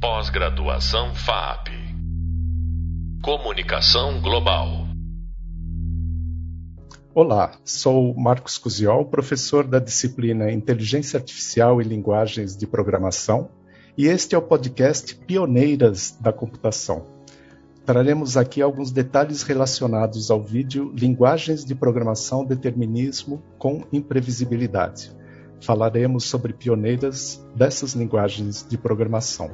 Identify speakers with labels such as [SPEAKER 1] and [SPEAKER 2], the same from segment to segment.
[SPEAKER 1] Pós-graduação FAP. Comunicação Global.
[SPEAKER 2] Olá, sou Marcos Cusiol, professor da disciplina Inteligência Artificial e Linguagens de Programação, e este é o podcast Pioneiras da Computação. Traremos aqui alguns detalhes relacionados ao vídeo Linguagens de Programação Determinismo com Imprevisibilidade. Falaremos sobre pioneiras dessas linguagens de programação.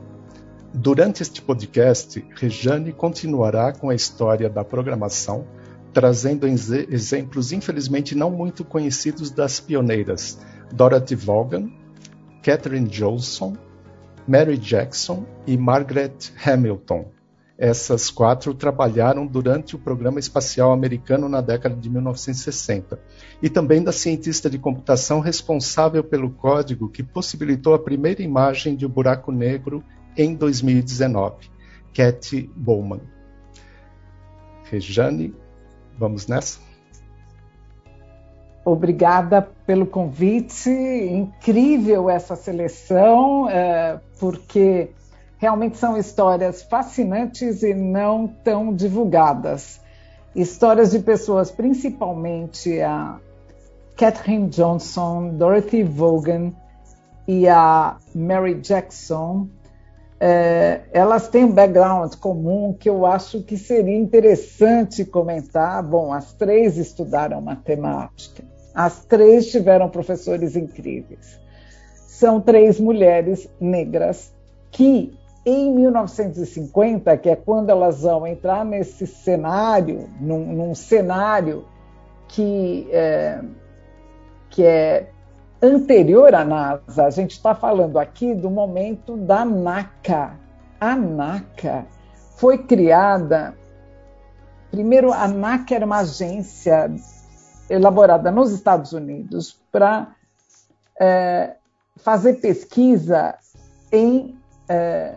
[SPEAKER 2] Durante este podcast, Rejane continuará com a história da programação, trazendo exemplos infelizmente não muito conhecidos das pioneiras Dorothy Vaughan, Catherine Johnson, Mary Jackson e Margaret Hamilton. Essas quatro trabalharam durante o programa espacial americano na década de 1960, e também da cientista de computação responsável pelo código que possibilitou a primeira imagem de um buraco negro em 2019, Cat Bowman. Rejane, vamos nessa?
[SPEAKER 3] Obrigada pelo convite, incrível essa seleção, é, porque realmente são histórias fascinantes e não tão divulgadas. Histórias de pessoas, principalmente a Catherine Johnson, Dorothy Vaughan e a Mary Jackson, é, elas têm um background comum que eu acho que seria interessante comentar. Bom, as três estudaram matemática, as três tiveram professores incríveis. São três mulheres negras que, em 1950, que é quando elas vão entrar nesse cenário, num, num cenário que é, que é anterior à NASA. A gente está falando aqui do momento da NACA. A NACA foi criada. Primeiro, a NACA era uma agência elaborada nos Estados Unidos para é, fazer pesquisa em é,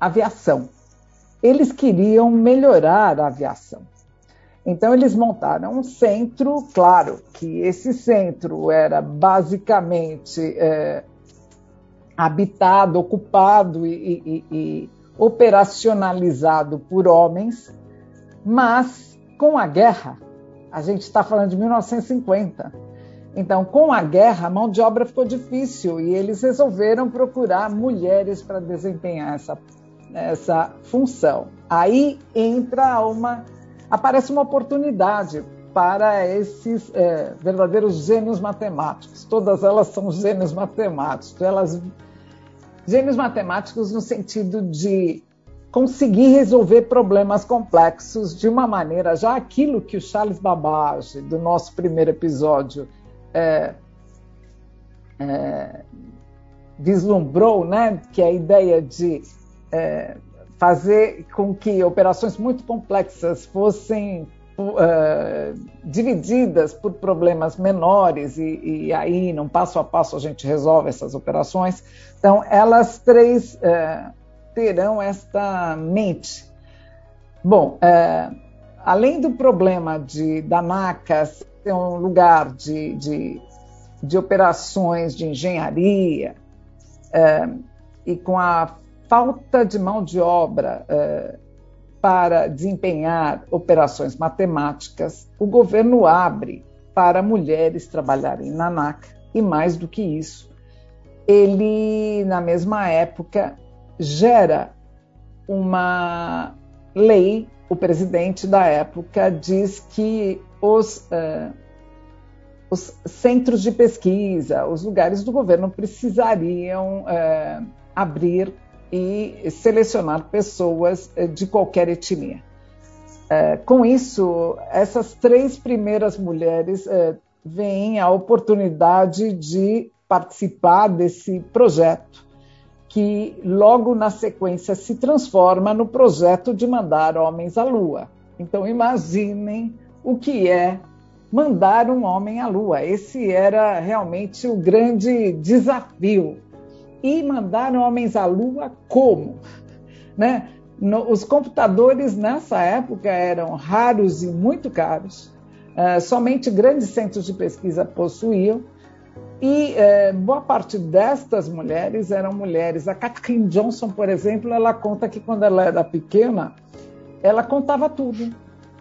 [SPEAKER 3] aviação. Eles queriam melhorar a aviação. Então, eles montaram um centro, claro que esse centro era basicamente é, habitado, ocupado e, e, e operacionalizado por homens, mas com a guerra, a gente está falando de 1950. Então, com a guerra, a mão de obra ficou difícil e eles resolveram procurar mulheres para desempenhar essa, essa função. Aí entra uma aparece uma oportunidade para esses é, verdadeiros gênios matemáticos. Todas elas são gênios matemáticos. Elas gênios matemáticos no sentido de conseguir resolver problemas complexos de uma maneira já aquilo que o Charles Babbage do nosso primeiro episódio é, é, vislumbrou, né? Que é a ideia de é, fazer com que operações muito complexas fossem uh, divididas por problemas menores e, e, aí, num passo a passo, a gente resolve essas operações. Então, elas três uh, terão esta mente. Bom, uh, além do problema de, da NACA ser um lugar de, de, de operações de engenharia, e com a falta de mão de obra eh, para desempenhar operações matemáticas, o governo abre para mulheres trabalharem na NACA e, mais do que isso, ele, na mesma época, gera uma lei. O presidente da época diz que os, uh, os centros de pesquisa, os lugares do governo precisariam uh, abrir e selecionar pessoas eh, de qualquer etnia. É, com isso, essas três primeiras mulheres é, veem a oportunidade de participar desse projeto, que logo na sequência se transforma no projeto de mandar homens à Lua. Então, imaginem o que é mandar um homem à Lua. Esse era realmente o grande desafio e mandaram homens à Lua como? Né? No, os computadores nessa época eram raros e muito caros, uh, somente grandes centros de pesquisa possuíam, E é, boa parte destas mulheres eram mulheres. A Katherine Johnson, por exemplo, ela conta que quando ela era pequena, ela contava tudo.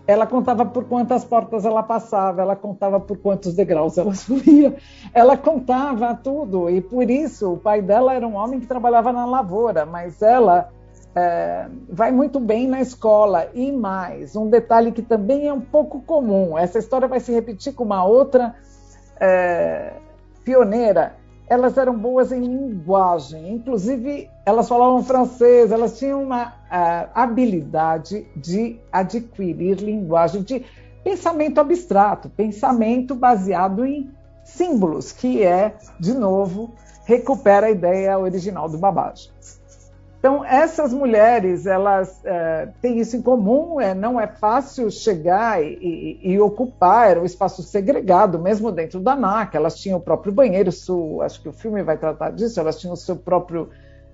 [SPEAKER 3] Ela contava por quantas portas ela passava, ela contava por quantos degraus ela subia, ela contava tudo. E por isso o pai dela era um homem que trabalhava na lavoura, mas ela é, vai muito bem na escola. E mais, um detalhe que também é um pouco comum: essa história vai se repetir com uma outra é, pioneira. Elas eram boas em linguagem, inclusive elas falavam francês, elas tinham uma uh, habilidade de adquirir linguagem, de pensamento abstrato, pensamento baseado em símbolos, que é, de novo, recupera a ideia original do Babbage. Então, essas mulheres, elas é, têm isso em comum, é, não é fácil chegar e, e, e, ocupar, era um espaço segregado, mesmo dentro da NAC, elas tinham o próprio banheiro, isso, acho que o filme vai tratar disso, elas tinham o seu próprio...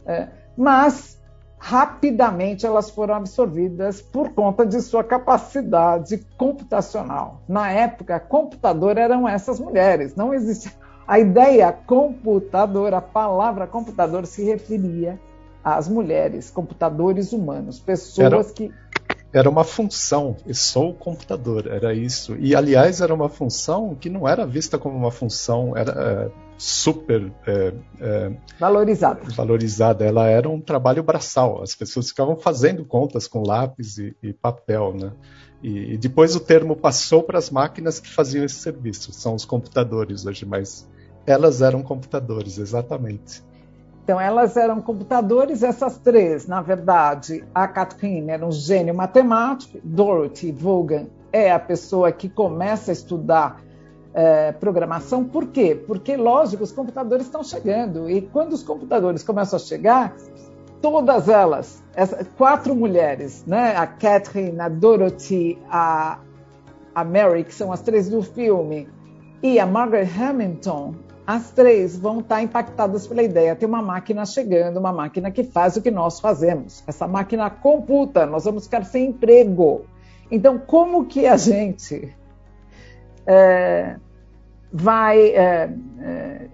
[SPEAKER 3] É, mas, rapidamente, elas foram absorvidas por conta de sua capacidade computacional. Na época, computador eram essas mulheres, não existia... A ideia computador, a palavra computador se referia as mulheres, computadores humanos, pessoas
[SPEAKER 2] era,
[SPEAKER 3] que.
[SPEAKER 2] Era uma função, e sou computador, era isso. E, aliás, era uma função que não era vista como uma função era, é, super é,
[SPEAKER 3] é, valorizada.
[SPEAKER 2] valorizada. Ela era um trabalho braçal, as pessoas ficavam fazendo contas com lápis e, e papel. Né? E, e depois o termo passou para as máquinas que faziam esse serviço, são os computadores hoje, mas elas eram computadores, exatamente.
[SPEAKER 3] Então, elas eram computadores, essas três, na verdade, a Catherine era um gênio matemático, Dorothy Vaughan é a pessoa que começa a estudar é, programação. Por quê? Porque, lógico, os computadores estão chegando. E quando os computadores começam a chegar, todas elas, essa, quatro mulheres, né? a Catherine, a Dorothy, a, a Mary, que são as três do filme, e a Margaret Hamilton, as três vão estar impactadas pela ideia. Tem uma máquina chegando, uma máquina que faz o que nós fazemos. Essa máquina computa, nós vamos ficar sem emprego. Então, como que a gente é, vai é, é,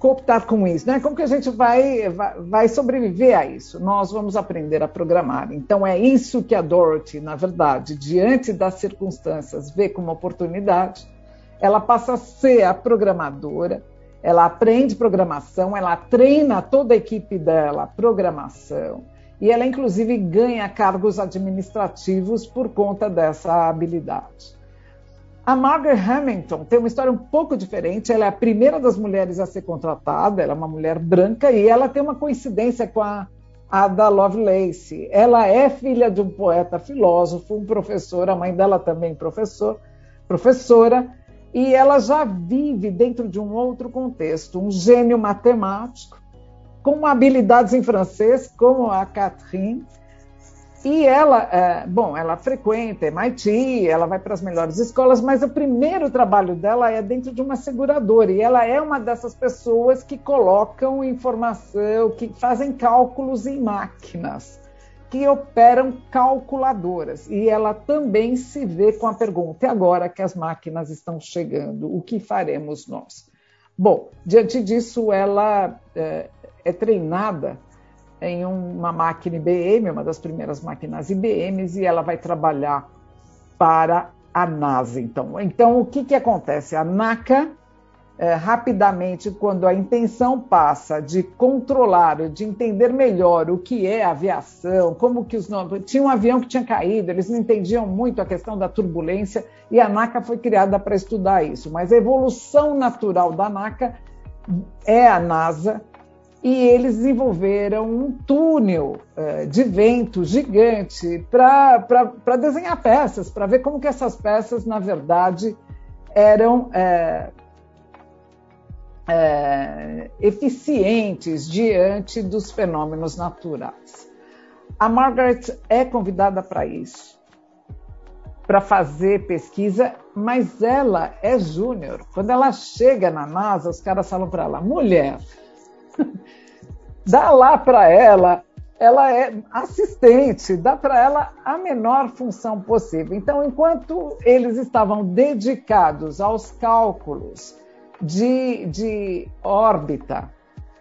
[SPEAKER 3] cooptar com isso? Né? Como que a gente vai, vai, vai sobreviver a isso? Nós vamos aprender a programar. Então, é isso que a Dorothy, na verdade, diante das circunstâncias, vê como oportunidade. Ela passa a ser a programadora ela aprende programação, ela treina toda a equipe dela programação e ela inclusive ganha cargos administrativos por conta dessa habilidade. A Margaret Hamilton tem uma história um pouco diferente. Ela é a primeira das mulheres a ser contratada. Ela é uma mulher branca e ela tem uma coincidência com a Ada Lovelace. Ela é filha de um poeta filósofo, um professor. A mãe dela também professor, professora e ela já vive dentro de um outro contexto, um gênio matemático, com habilidades em francês, como a Catherine, e ela, é, bom, ela frequenta MIT, ela vai para as melhores escolas, mas o primeiro trabalho dela é dentro de uma seguradora, e ela é uma dessas pessoas que colocam informação, que fazem cálculos em máquinas que operam calculadoras. E ela também se vê com a pergunta: e agora que as máquinas estão chegando, o que faremos nós? Bom, diante disso, ela é, é treinada em uma máquina IBM, uma das primeiras máquinas IBMs, e ela vai trabalhar para a NASA. Então, então o que, que acontece? A NACA é, rapidamente, quando a intenção passa de controlar, de entender melhor o que é aviação, como que os tinha um avião que tinha caído, eles não entendiam muito a questão da turbulência e a NACA foi criada para estudar isso. Mas a evolução natural da NACA é a NASA e eles desenvolveram um túnel é, de vento gigante para desenhar peças, para ver como que essas peças, na verdade, eram é, é, eficientes diante dos fenômenos naturais. A Margaret é convidada para isso, para fazer pesquisa, mas ela é júnior. Quando ela chega na NASA, os caras falam para ela: mulher, dá lá para ela, ela é assistente, dá para ela a menor função possível. Então, enquanto eles estavam dedicados aos cálculos, de, de órbita,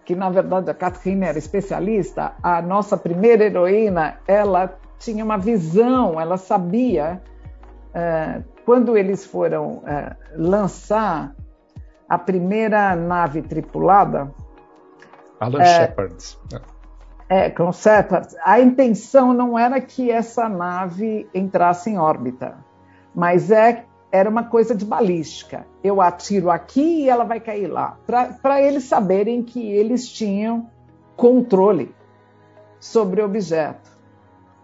[SPEAKER 3] que na verdade a Catherine era especialista, a nossa primeira heroína, ela tinha uma visão, ela sabia uh, quando eles foram uh, lançar a primeira nave tripulada.
[SPEAKER 2] Alan uh, Shepard.
[SPEAKER 3] É, com Shepard. A intenção não era que essa nave entrasse em órbita, mas é era uma coisa de balística. Eu atiro aqui e ela vai cair lá. Para eles saberem que eles tinham controle sobre o objeto.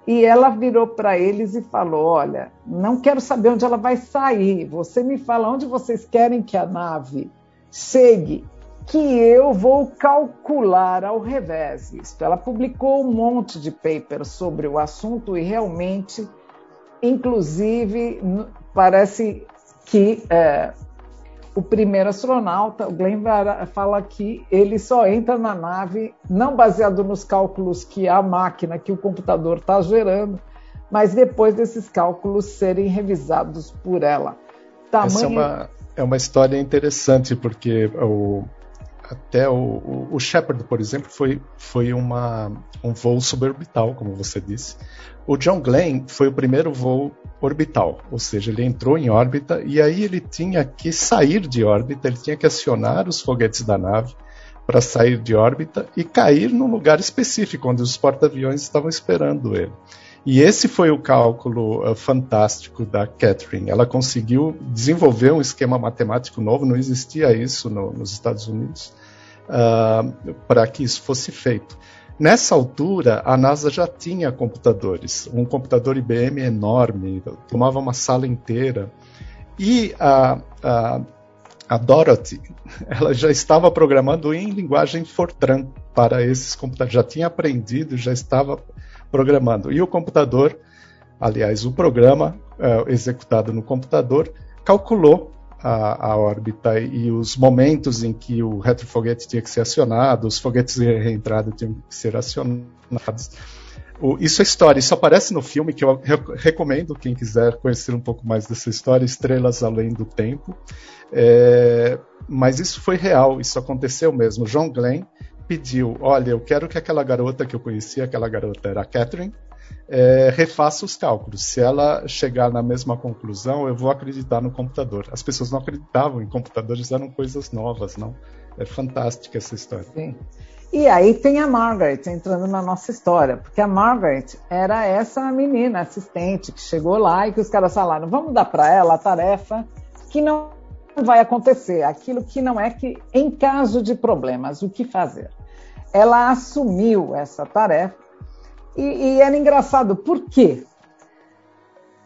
[SPEAKER 3] E ela virou para eles e falou: Olha, não quero saber onde ela vai sair. Você me fala onde vocês querem que a nave chegue, que eu vou calcular ao revés. Ela publicou um monte de papers sobre o assunto e realmente, inclusive, parece que é, o primeiro astronauta, o Glenn fala que ele só entra na nave não baseado nos cálculos que a máquina, que o computador está gerando, mas depois desses cálculos serem revisados por ela.
[SPEAKER 2] Tamanho... Essa é uma, é uma história interessante, porque o, até o, o, Shepard, por exemplo, foi, foi uma, um voo suborbital, como você disse. O John Glenn foi o primeiro voo orbital, ou seja, ele entrou em órbita e aí ele tinha que sair de órbita, ele tinha que acionar os foguetes da nave para sair de órbita e cair num lugar específico onde os porta-aviões estavam esperando ele. E esse foi o cálculo uh, fantástico da Catherine. Ela conseguiu desenvolver um esquema matemático novo, não existia isso no, nos Estados Unidos, uh, para que isso fosse feito. Nessa altura, a NASA já tinha computadores, um computador IBM enorme, tomava uma sala inteira. E a, a, a Dorothy, ela já estava programando em linguagem Fortran para esses computadores, já tinha aprendido, já estava programando. E o computador, aliás, o programa uh, executado no computador, calculou a, a, órbita e os momentos em que o retrofoguete tinha que ser acionado, os foguetes de reentrada tinham que ser acionados. O, isso é história, isso aparece no filme que eu re recomendo quem quiser conhecer um pouco mais dessa história, Estrelas Além do Tempo. É, mas isso foi real, isso aconteceu mesmo. John Glenn pediu: olha, eu quero que aquela garota que eu conhecia, aquela garota era a Catherine, é, refaça os cálculos. Se ela chegar na mesma conclusão, eu vou acreditar no computador. As pessoas não acreditavam em computadores, eram coisas novas, não? É fantástica essa história.
[SPEAKER 3] Sim. E aí tem a Margaret entrando na nossa história, porque a Margaret era essa menina assistente que chegou lá e que os caras falaram: vamos dar para ela a tarefa que não vai acontecer, aquilo que não é que, em caso de problemas, o que fazer. Ela assumiu essa tarefa e, e era engraçado, por quê?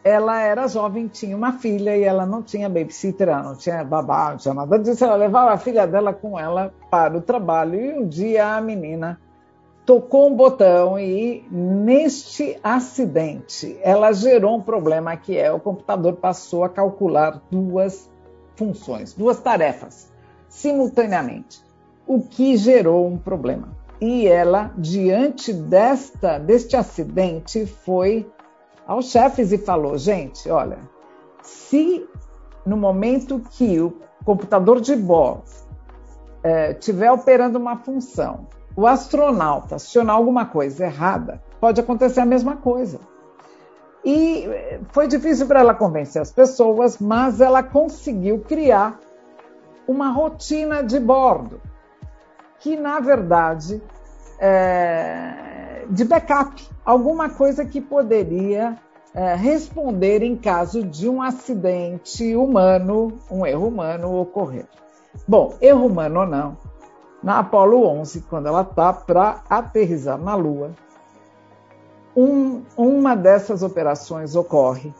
[SPEAKER 3] Ela era jovem, tinha uma filha e ela não tinha babysitter, ela não tinha babá, não tinha nada disso. Ela levava a filha dela com ela para o trabalho e um dia a menina tocou um botão e neste acidente ela gerou um problema que é o computador passou a calcular duas funções, duas tarefas simultaneamente, o que gerou um problema e ela, diante desta deste acidente, foi aos chefes e falou: gente, olha, se no momento que o computador de bordo estiver é, operando uma função, o astronauta acionar alguma coisa errada, pode acontecer a mesma coisa. E foi difícil para ela convencer as pessoas, mas ela conseguiu criar uma rotina de bordo, que na verdade é, de backup, alguma coisa que poderia é, responder em caso de um acidente humano, um erro humano ocorrer. Bom, erro humano ou não, na Apollo 11, quando ela está para aterrizar na Lua, um, uma dessas operações ocorre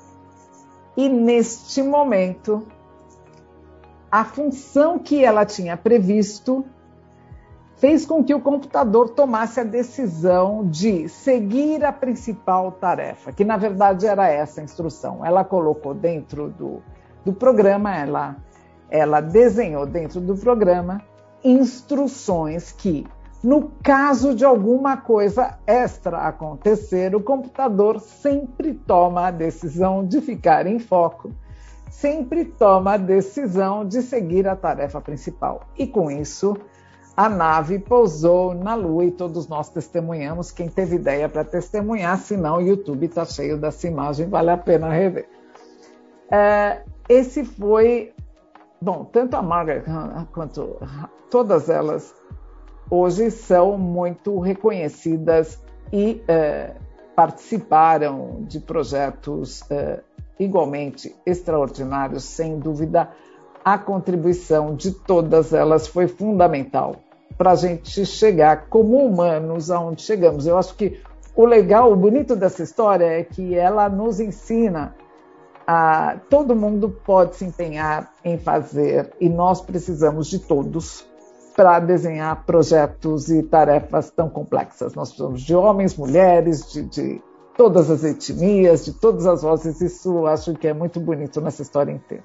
[SPEAKER 3] e neste momento a função que ela tinha previsto fez com que o computador tomasse a decisão de seguir a principal tarefa, que na verdade era essa instrução. Ela colocou dentro do, do programa, ela, ela desenhou dentro do programa instruções que, no caso de alguma coisa extra acontecer, o computador sempre toma a decisão de ficar em foco, sempre toma a decisão de seguir a tarefa principal. E com isso, a nave pousou na Lua e todos nós testemunhamos. Quem teve ideia para testemunhar, senão o YouTube está cheio dessa imagem, vale a pena rever. É, esse foi, bom, tanto a Margaret quanto todas elas hoje são muito reconhecidas e é, participaram de projetos é, igualmente extraordinários, sem dúvida. A contribuição de todas elas foi fundamental para a gente chegar como humanos aonde chegamos. Eu acho que o legal, o bonito dessa história é que ela nos ensina a todo mundo pode se empenhar em fazer e nós precisamos de todos para desenhar projetos e tarefas tão complexas. Nós precisamos de homens, mulheres, de, de todas as etnias, de todas as vozes. Isso acho que é muito bonito nessa história inteira.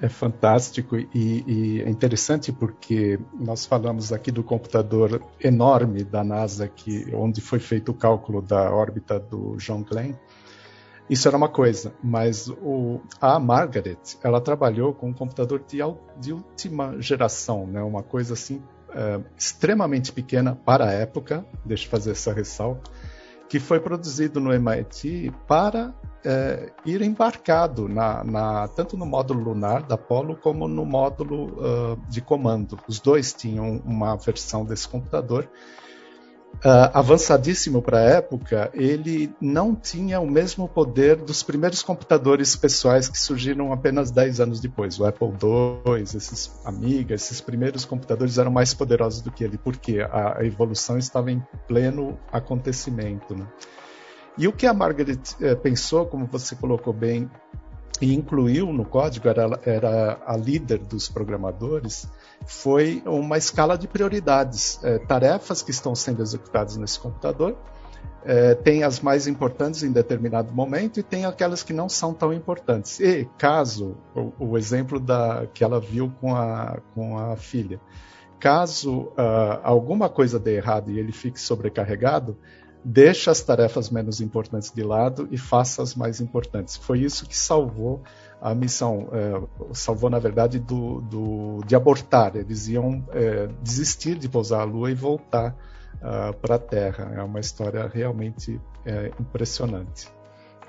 [SPEAKER 2] É fantástico e, e, é interessante porque nós falamos aqui do computador enorme da NASA, que, onde foi feito o cálculo da órbita do John Glenn. Isso era uma coisa, mas o, a Margaret, ela trabalhou com um computador de, de última geração, né? uma coisa assim é, extremamente pequena para a época, deixa eu fazer essa ressalva, que foi produzido no MIT para é, ir embarcado na, na, tanto no módulo lunar da Apollo como no módulo uh, de comando. Os dois tinham uma versão desse computador uh, avançadíssimo para a época, ele não tinha o mesmo poder dos primeiros computadores pessoais que surgiram apenas 10 anos depois. O Apple II, esses Amiga, esses primeiros computadores eram mais poderosos do que ele, porque a, a evolução estava em pleno acontecimento. Né? E o que a Margaret eh, pensou, como você colocou bem, e incluiu no código, era, era a líder dos programadores, foi uma escala de prioridades. É, tarefas que estão sendo executadas nesse computador, é, tem as mais importantes em determinado momento e tem aquelas que não são tão importantes. E caso, o, o exemplo da, que ela viu com a, com a filha, caso uh, alguma coisa dê errado e ele fique sobrecarregado, deixa as tarefas menos importantes de lado e faça as mais importantes. Foi isso que salvou a missão, é, salvou na verdade do, do, de abortar. Eles iam é, desistir de pousar a Lua e voltar uh, para a Terra. É uma história realmente é, impressionante.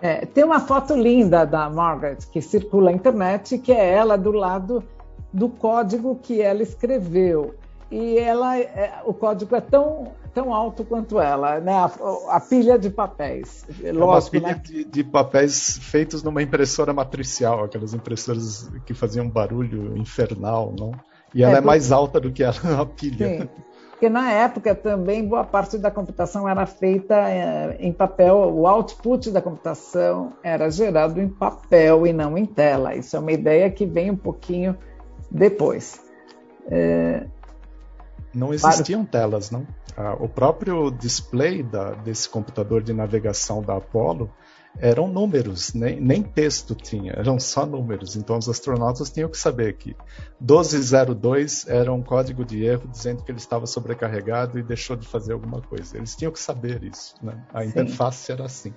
[SPEAKER 3] É, tem uma foto linda da Margaret que circula na internet, que é ela do lado do código que ela escreveu. E ela, é, o código é tão tão alto quanto ela, né? A, a pilha de papéis.
[SPEAKER 2] É Lógico, uma pilha né? de, de, papéis feitos numa impressora matricial, aquelas impressoras que faziam barulho infernal, não? E ela é, é mais alta do que a, a pilha. Sim.
[SPEAKER 3] Porque na época também boa parte da computação era feita é, em papel, o output da computação era gerado em papel e não em tela. Isso é uma ideia que vem um pouquinho depois.
[SPEAKER 2] É... Não existiam Para... telas, não? Ah, o próprio display da, desse computador de navegação da Apollo eram números, nem, nem texto tinha, eram só números. Então os astronautas tinham que saber que 1202 era um código de erro dizendo que ele estava sobrecarregado e deixou de fazer alguma coisa. Eles tinham que saber isso. Né? A Sim. interface era assim.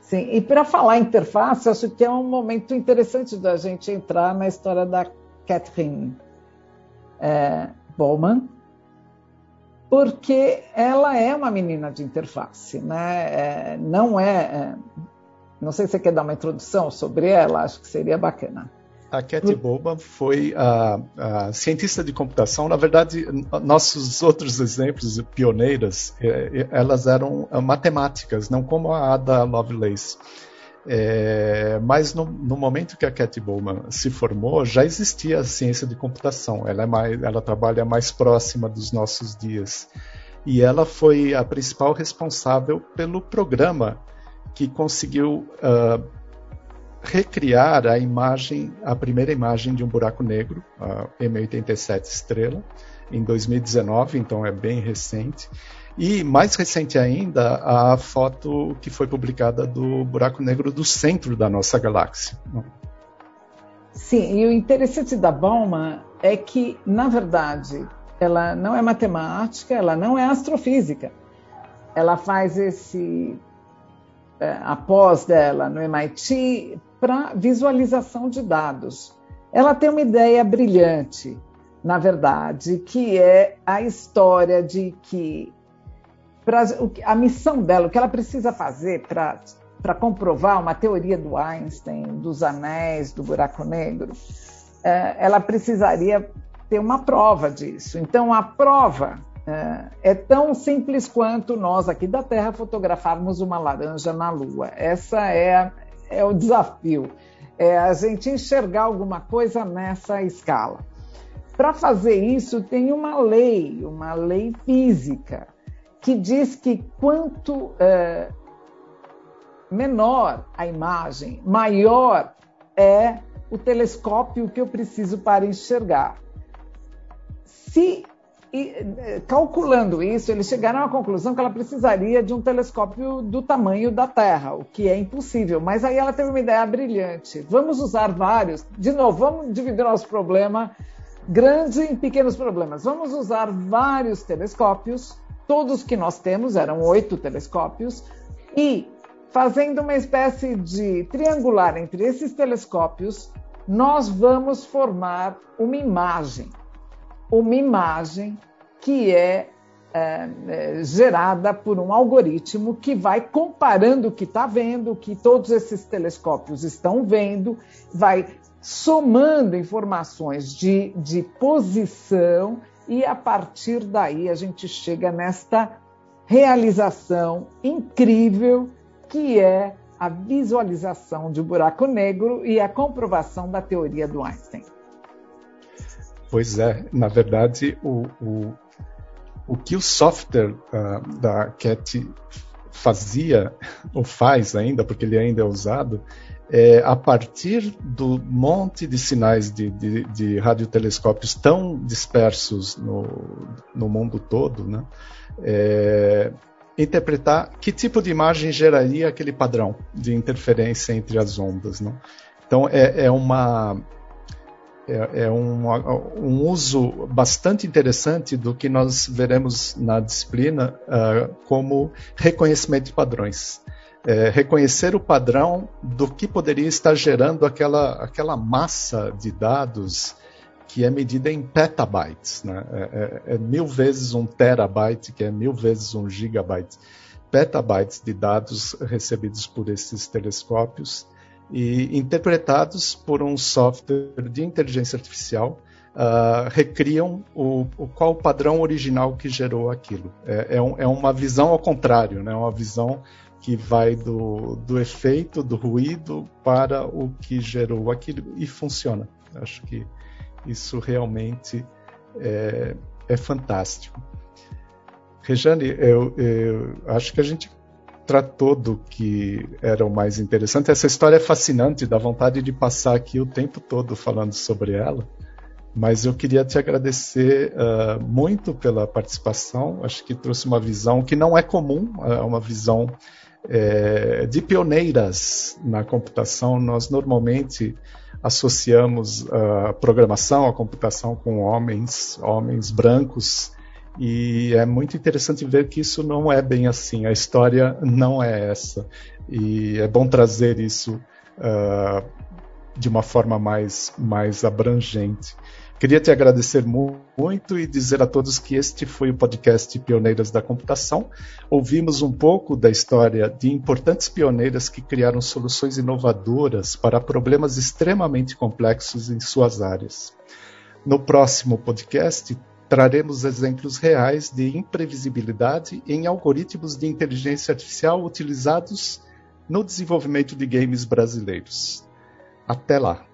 [SPEAKER 3] Sim, e para falar interface, acho que é um momento interessante da gente entrar na história da Catherine é, Bowman, porque ela é uma menina de interface, né? É, não é, é, Não sei se você quer dar uma introdução sobre ela, acho que seria bacana.
[SPEAKER 2] A Cat Boba foi a, a, cientista de computação. Na verdade, nossos outros exemplos, pioneiras, é, elas eram matemáticas, não como a Ada Lovelace. É, mas no, no, momento que a Cat Bowman se formou, já existia a ciência de computação. Ela, é mais, ela trabalha mais próxima dos nossos dias. E ela foi a principal responsável pelo programa que conseguiu uh, recriar a imagem, a primeira imagem de um buraco negro, a M87 Estrela, em 2019, então é bem recente. E mais recente ainda, a foto que foi publicada do buraco negro do centro da nossa galáxia.
[SPEAKER 3] Sim, e o interessante da Bauman é que, na verdade, ela não é matemática, ela não é astrofísica. Ela faz esse é, a pós dela no MIT para visualização de dados. Ela tem uma ideia brilhante, na verdade, que é a história de que pra, a missão dela, o que ela precisa fazer para comprovar uma teoria do Einstein, dos anéis, do buraco negro, é, ela precisaria ter uma prova disso. Então, a prova é, é, tão simples quanto nós aqui da Terra fotografarmos uma laranja na Lua. Essa é, é o desafio, é a gente enxergar alguma coisa nessa escala. Para fazer isso, tem uma lei, uma lei física, que diz que quanto é, menor a imagem, maior é o telescópio que eu preciso para enxergar. Se e, eh, calculando isso, eles chegaram à conclusão que ela precisaria de um telescópio do tamanho da Terra, o que é impossível. Mas aí ela teve uma ideia brilhante. Vamos usar vários. De novo, vamos dividir nosso problema grande em pequenos problemas. Vamos usar vários telescópios, todos que nós temos, eram oito telescópios, e fazendo uma espécie de triangular entre esses telescópios, nós vamos formar uma imagem. Uma imagem que é, é, é gerada por um algoritmo que vai comparando o que está vendo, o que todos esses telescópios estão vendo, vai somando informações de, de posição e a partir daí a gente chega nesta realização incrível que é a visualização de um buraco negro e a comprovação da teoria do Einstein.
[SPEAKER 2] Pois é, na verdade, o, o, o que o software uh, da Cat fazia, ou faz ainda, porque ele ainda é usado, é, a partir do monte de sinais de, de, de radiotelescópios tão dispersos no, no mundo todo, né, é, interpretar que tipo de imagem geraria aquele padrão de interferência entre as ondas. Né? Então, é, é uma é, é um, um, uso bastante interessante do que nós veremos na disciplina uh, como reconhecimento de padrões. É, reconhecer o padrão do que poderia estar gerando aquela, aquela massa de dados que é medida em petabytes. Né? É, é, é, mil vezes um terabyte, que é mil vezes um gigabyte. Petabytes de dados recebidos por esses telescópios e interpretados por um software de inteligência artificial, uh, recriam o, o, qual o padrão original que gerou aquilo. É, é, um, é, uma visão ao contrário, né? uma visão que vai do, do efeito, do ruído, para o que gerou aquilo e funciona. Acho que isso realmente é, é fantástico. Rejane, eu, eu, acho que a gente tratou do que era o mais interessante. Essa história é fascinante, dá vontade de passar aqui o tempo todo falando sobre ela. Mas eu queria te agradecer uh, muito pela participação. Acho que trouxe uma visão que não é comum, é uma visão é, de pioneiras na computação. Nós normalmente associamos a programação, a computação com homens, homens brancos e é muito interessante ver que isso não é bem assim, a história não é essa. E é bom trazer isso uh, de uma forma mais, mais abrangente. Queria te agradecer muito e dizer a todos que este foi o podcast Pioneiras da Computação. Ouvimos um pouco da história de importantes pioneiras que criaram soluções inovadoras para problemas extremamente complexos em suas áreas. No próximo podcast, traremos exemplos reais de imprevisibilidade em algoritmos de inteligência artificial utilizados no desenvolvimento de games brasileiros. Até lá!